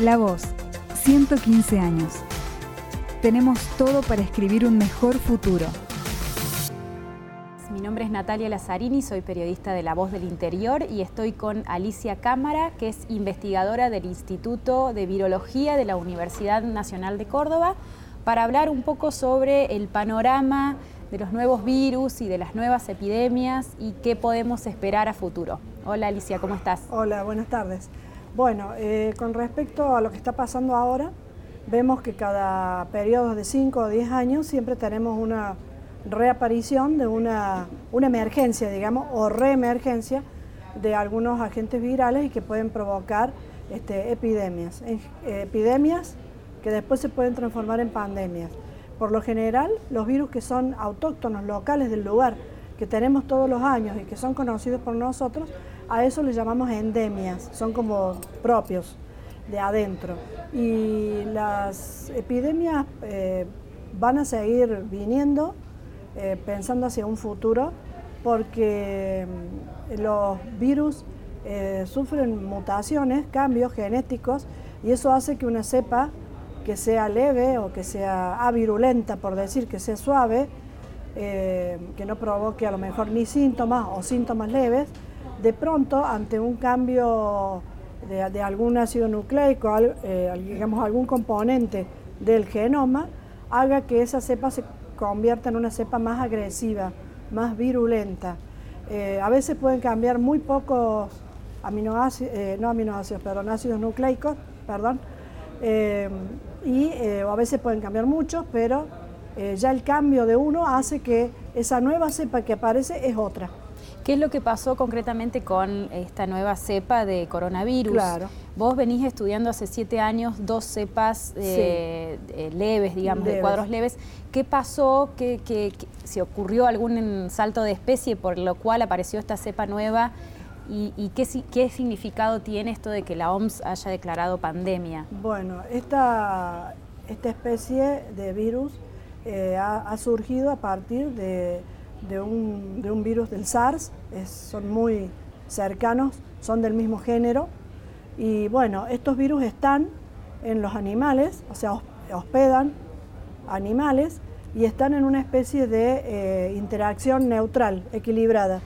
La Voz, 115 años. Tenemos todo para escribir un mejor futuro. Mi nombre es Natalia Lazzarini, soy periodista de La Voz del Interior y estoy con Alicia Cámara, que es investigadora del Instituto de Virología de la Universidad Nacional de Córdoba, para hablar un poco sobre el panorama de los nuevos virus y de las nuevas epidemias y qué podemos esperar a futuro. Hola Alicia, ¿cómo estás? Hola, buenas tardes. Bueno, eh, con respecto a lo que está pasando ahora, vemos que cada periodo de 5 o 10 años siempre tenemos una reaparición de una, emergencia, digamos, o reemergencia de algunos agentes virales y que pueden provocar este, epidemias. epidemias que después se pueden transformar en pandemias. Por lo general, los virus que son autóctonos, locales del lugar, que tenemos todos los años y que son conocidos por nosotros, a eso le llamamos endemias, son como propios de adentro. Y las epidemias eh, van a seguir viniendo eh, pensando hacia un futuro porque mm, los virus eh, sufren mutaciones, cambios genéticos y eso hace que una cepa que sea leve o que sea avirulenta, por decir que sea suave, que no provoque a lo mejor ni síntomas o síntomas leves, de pronto ante un cambio de, algún ácido nucleico, eh, digamos algún componente del genoma, haga que esa cepa se convierta en una cepa más agresiva, más virulenta. Eh, a veces pueden cambiar muy pocos aminoácidos, eh, no aminoácidos, perdón, ácidos nucleicos, perdón, y a veces pueden cambiar muchos, pero ya el cambio de uno hace que esa nueva cepa que aparece es otra. ¿Qué es lo que pasó concretamente con esta nueva cepa de coronavirus? Claro. Vos venís estudiando hace siete años dos cepas eh, eh, leves, digamos, de cuadros leves. ¿Qué pasó? ¿Qué, se ocurrió algún salto de especie por lo cual apareció esta cepa nueva? ¿Y, qué, qué, significado tiene esto de que la OMS haya declarado pandemia? Bueno, esta, esta especie de virus eh, ha surgido a partir de de un, virus del SARS, son muy cercanos, son del mismo género. Y bueno, estos virus están en los animales, o sea, hospedan animales y están en una especie de eh, interacción neutral, equilibrada.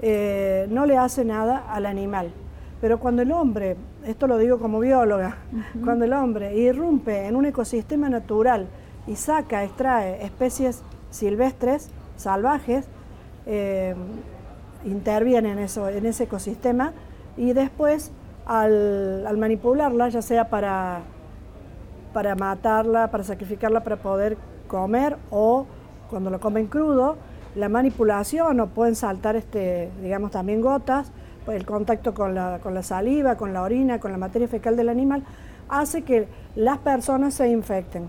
Eh, no le hace nada al animal. Pero cuando el hombre, esto lo digo como bióloga, cuando el hombre irrumpe en un ecosistema natural y saca, extrae especies silvestres, salvajes, eh, intervienen en, eso, en ese ecosistema y después al, manipularla, ya sea para, para matarla, para sacrificarla para poder comer o cuando lo comen crudo, la manipulación o pueden saltar este, digamos también gotas, el contacto con la, con la saliva, con la orina, con la materia fecal del animal, hace que las personas se infecten.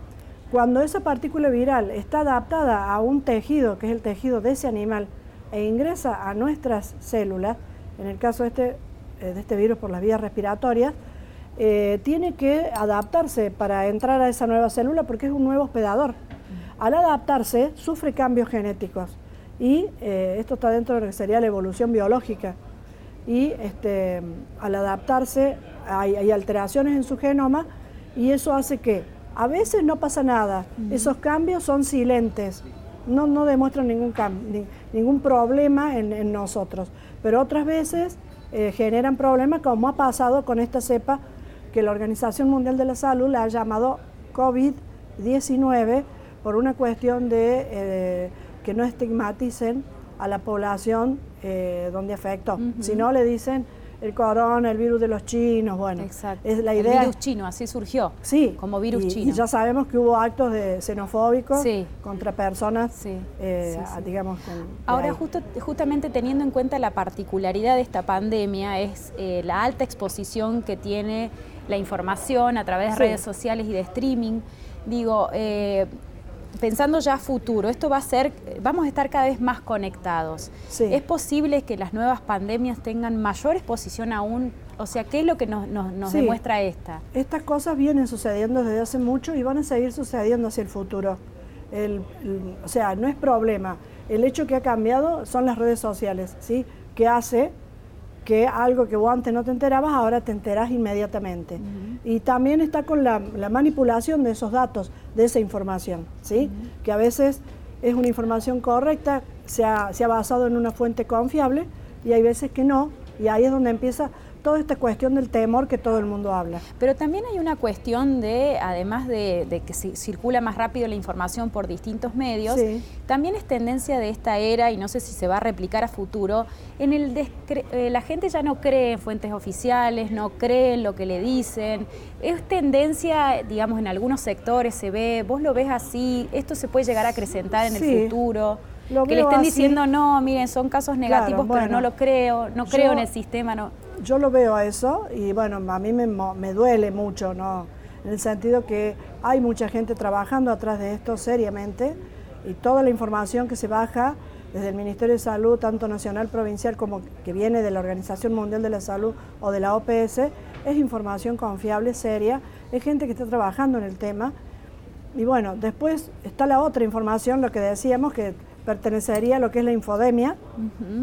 Cuando esa partícula viral está adaptada a un tejido, que es el tejido de ese animal, e ingresa a nuestras células, en el caso de este, eh, de este virus por las vías respiratorias, eh, tiene que adaptarse para entrar a esa nueva célula porque es un nuevo hospedador. Al adaptarse, sufre cambios genéticos y eh, esto está dentro de lo que sería la evolución biológica. Y este, al adaptarse hay, hay alteraciones en su genoma y eso hace que a veces no pasa nada, esos cambios son silentes, no, no demuestran ningún, ningún problema en, nosotros, pero otras veces eh, generan problemas como ha pasado con esta cepa que la Organización Mundial de la Salud la ha llamado COVID-19 por una cuestión de eh, que no estigmaticen a la población eh, donde afectó, si no le dicen el corona, el virus de los chinos, bueno. Exacto. Es la idea. El virus chino, así surgió. Sí. Como virus chino. Y ya sabemos que hubo actos de xenofóbicos contra personas, sí. Eh, digamos. Ahora, justo, justamente teniendo en cuenta la particularidad de esta pandemia, es eh, la alta exposición que tiene la información a través de redes sociales y de streaming. Digo, eh, pensando ya futuro, esto va a ser, vamos a estar cada vez más conectados. ¿Es posible que las nuevas pandemias tengan mayor exposición aún? O sea, ¿qué es lo que nos, demuestra esta? Estas cosas vienen sucediendo desde hace mucho y van a seguir sucediendo hacia el futuro. o sea, no es problema. El hecho que ha cambiado son las redes sociales, ¿sí? Que hace que algo que vos antes no te enterabas, ahora te enterás inmediatamente. Y también está con la, manipulación de esos datos, de esa información, ¿sí? Que a veces es una información correcta, se ha, se ha basado en una fuente confiable y hay veces que no, y ahí es donde empieza toda esta cuestión del temor que todo el mundo habla. Pero también hay una cuestión de, además de, que circula más rápido la información por distintos medios, también es tendencia de esta era, y no sé si se va a replicar a futuro, en el eh, la gente ya no cree en fuentes oficiales, no cree en lo que le dicen. Es tendencia, digamos, en algunos sectores se ve, vos lo ves así, esto se puede llegar a acrecentar en el futuro. que le estén diciendo, no, miren, son casos negativos, pero no lo creo, no creo en el sistema, no yo lo veo a eso y bueno, a mí me, duele mucho, ¿no? En el sentido que hay mucha gente trabajando atrás de esto seriamente y toda la información que se baja desde el Ministerio de Salud, tanto nacional, provincial, como que viene de la Organización Mundial de la Salud o de la OPS, es información confiable, seria, es gente que está trabajando en el tema. Y bueno, después está la otra información, lo que decíamos, que pertenecería a lo que es la infodemia,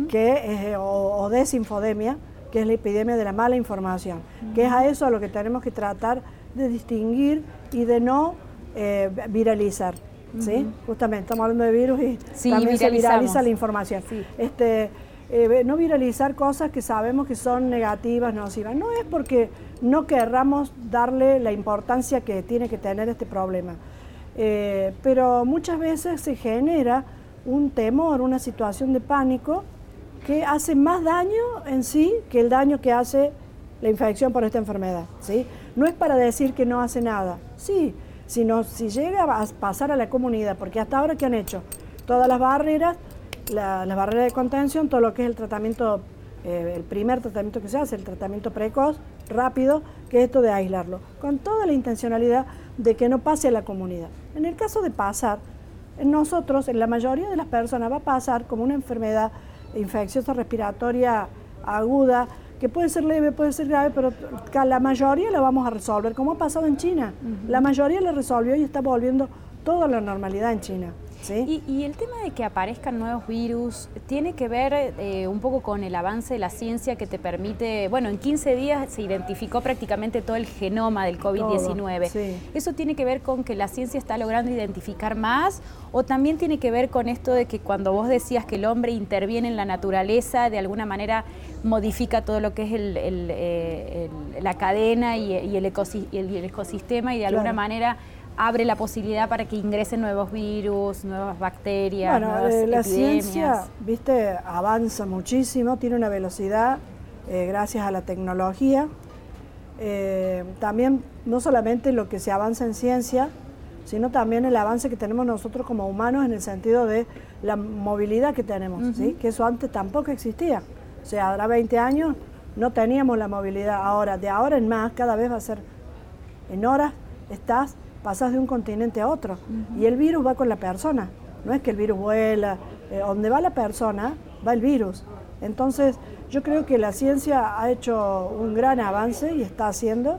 que o desinfodemia, que es la epidemia de la mala información, que es a eso a lo que tenemos que tratar de distinguir y de no eh, viralizar. ¿sí? Justamente, estamos hablando de virus y también se viraliza la información. Este, eh, no viralizar cosas que sabemos que son negativas, nocivas. No es porque no querramos darle la importancia que tiene que tener este problema, eh, pero muchas veces se genera un temor, una situación de pánico que hace más daño en sí que el daño que hace la infección por esta enfermedad. ¿sí? No es para decir que no hace nada, sí, sino si llega a pasar a la comunidad, porque hasta ahora que han hecho todas las barreras, las barreras de contención, todo lo que es el tratamiento, eh, el primer tratamiento que se hace, el tratamiento precoz, rápido, que es esto de aislarlo, con toda la intencionalidad de que no pase a la comunidad. En el caso de pasar, nosotros, en la mayoría de las personas va a pasar como una enfermedad infecciosa respiratoria aguda, que puede ser leve, puede ser grave, pero la mayoría la vamos a resolver, como ha pasado en China. La mayoría la resolvió y está volviendo toda la normalidad en China. Y, el tema de que aparezcan nuevos virus tiene que ver eh, un poco con el avance de la ciencia que te permite, bueno, en 15 días se identificó prácticamente todo el genoma del COVID-19. ¿Eso tiene que ver con que la ciencia está logrando identificar más o también tiene que ver con esto de que cuando vos decías que el hombre interviene en la naturaleza, de alguna manera modifica todo lo que es eh, la cadena y, el, ecosistema y de alguna manera abre la posibilidad para que ingresen nuevos virus, nuevas bacterias, bueno, nuevas eh, la ciencia, viste, avanza muchísimo, tiene una velocidad eh, gracias a la tecnología. Eh, también no solamente lo que se avanza en ciencia, sino también el avance que tenemos nosotros como humanos en el sentido de la movilidad que tenemos, ¿sí? que eso antes tampoco existía. O sea, ahora 20 años no teníamos la movilidad. Ahora, de ahora en más, cada vez va a ser en horas estás pasas de un continente a otro. Y el virus va con la persona. No es que el virus vuela. Eh, donde va la persona, va el virus. Entonces, yo creo que la ciencia ha hecho un gran avance y está haciendo.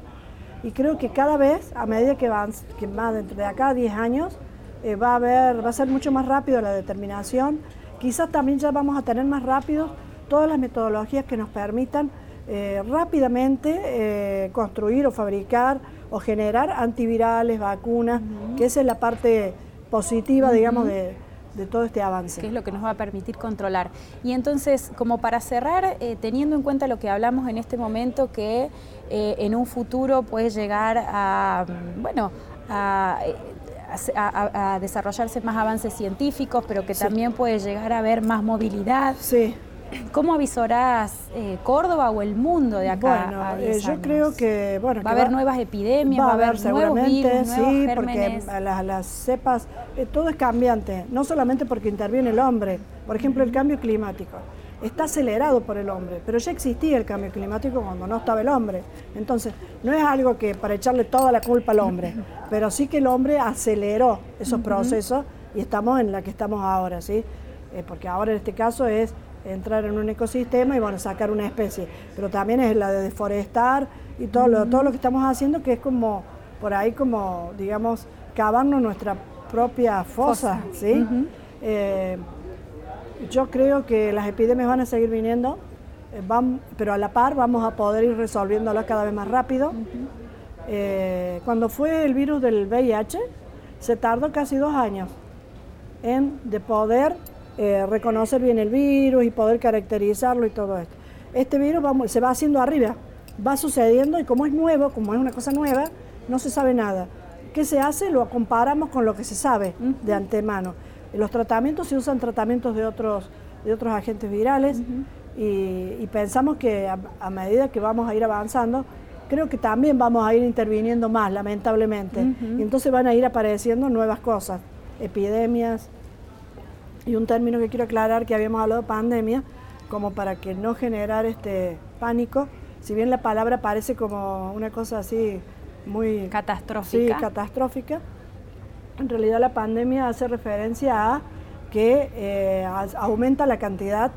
Y creo que cada vez, a medida que va, que más de acá a 10 años, eh, va, a haber, va a ser mucho más rápido la determinación. Quizás también ya vamos a tener más rápido todas las metodologías que nos permitan eh, rápidamente construir o fabricar o generar antivirales, vacunas, que esa es la parte positiva, digamos, de, todo este avance. Que es lo que nos va a permitir controlar. Y entonces, como para cerrar, eh, teniendo en cuenta lo que hablamos en este momento, que eh, en un futuro puede llegar a, bueno, a, desarrollarse más avances científicos, pero que también puede llegar a haber más movilidad. Sí. ¿Cómo avisorás eh, Córdoba o el mundo de acá? Bueno, eh, yo creo que bueno, va a haber nuevas epidemias, va, a haber seguramente, sí, porque las, las cepas, eh, todo es cambiante, no solamente porque interviene el hombre, por ejemplo el cambio climático está acelerado por el hombre, pero ya existía el cambio climático cuando no estaba el hombre. Entonces, no es algo que para echarle toda la culpa al hombre, pero sí que el hombre aceleró esos procesos y estamos en la que estamos ahora, ¿sí? porque ahora en este caso es entrar en un ecosistema y bueno, sacar una especie. Pero también es la de deforestar y todo, lo, todo lo que estamos haciendo que es como, por ahí como, digamos, cavarnos nuestra propia fosa, ¿sí? Eh, yo creo que las epidemias van a seguir viniendo, eh, pero a la par vamos a poder ir resolviéndolo cada vez más rápido. Eh, cuando fue el virus del VIH, se tardó casi dos años en de poder eh, reconocer bien el virus y poder caracterizarlo y todo esto. Este virus se va haciendo arriba, va sucediendo y como es nuevo, como es una cosa nueva, no se sabe nada. ¿Qué se hace? Lo comparamos con lo que se sabe de antemano. Los tratamientos se usan tratamientos de otros, de otros agentes virales y, pensamos que a, medida que vamos a ir avanzando, creo que también vamos a ir interviniendo más, lamentablemente. Y entonces van a ir apareciendo nuevas cosas, epidemias. Y un término que quiero aclarar, que habíamos hablado de pandemia, como para que no generar este pánico, si bien la palabra parece como una cosa así muy catastrófica. Sí, catastrófica. En realidad la pandemia hace referencia a que eh, aumenta la cantidad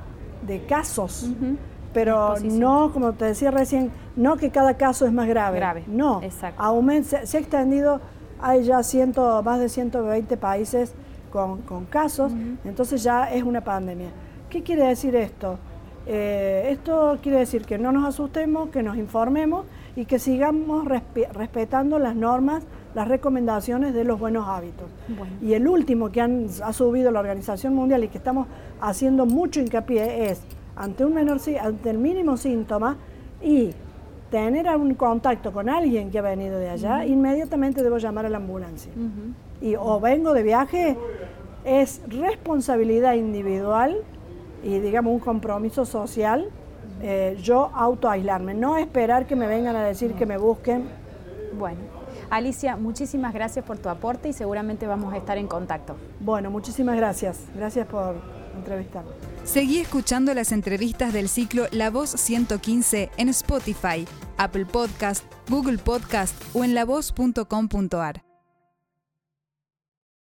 de casos, pero no, como te decía recién, no que cada caso es más grave. Grave. No, Exacto. Aumenta, se, ha extendido, hay ya ciento, más de 120 países con, casos, entonces ya es una pandemia. ¿Qué quiere decir esto? Eh, esto quiere decir que no nos asustemos, que nos informemos y que sigamos respetando las normas, las recomendaciones de los buenos hábitos. Y el último que han, ha subido la Organización Mundial y que estamos haciendo mucho hincapié es, ante, un menor, ante el mínimo síntoma y tener un contacto con alguien que ha venido de allá, inmediatamente debo llamar a la ambulancia. Y o vengo de viaje, es responsabilidad individual y digamos un compromiso social eh, yo autoaislarme, no esperar que me vengan a decir que me busquen. Bueno, Alicia, muchísimas gracias por tu aporte y seguramente vamos a estar en contacto. Bueno, muchísimas gracias. Gracias por entrevistarme. Seguí escuchando las entrevistas del ciclo La Voz 115 en Spotify, Apple Podcast, Google Podcast o en lavoz.com.ar.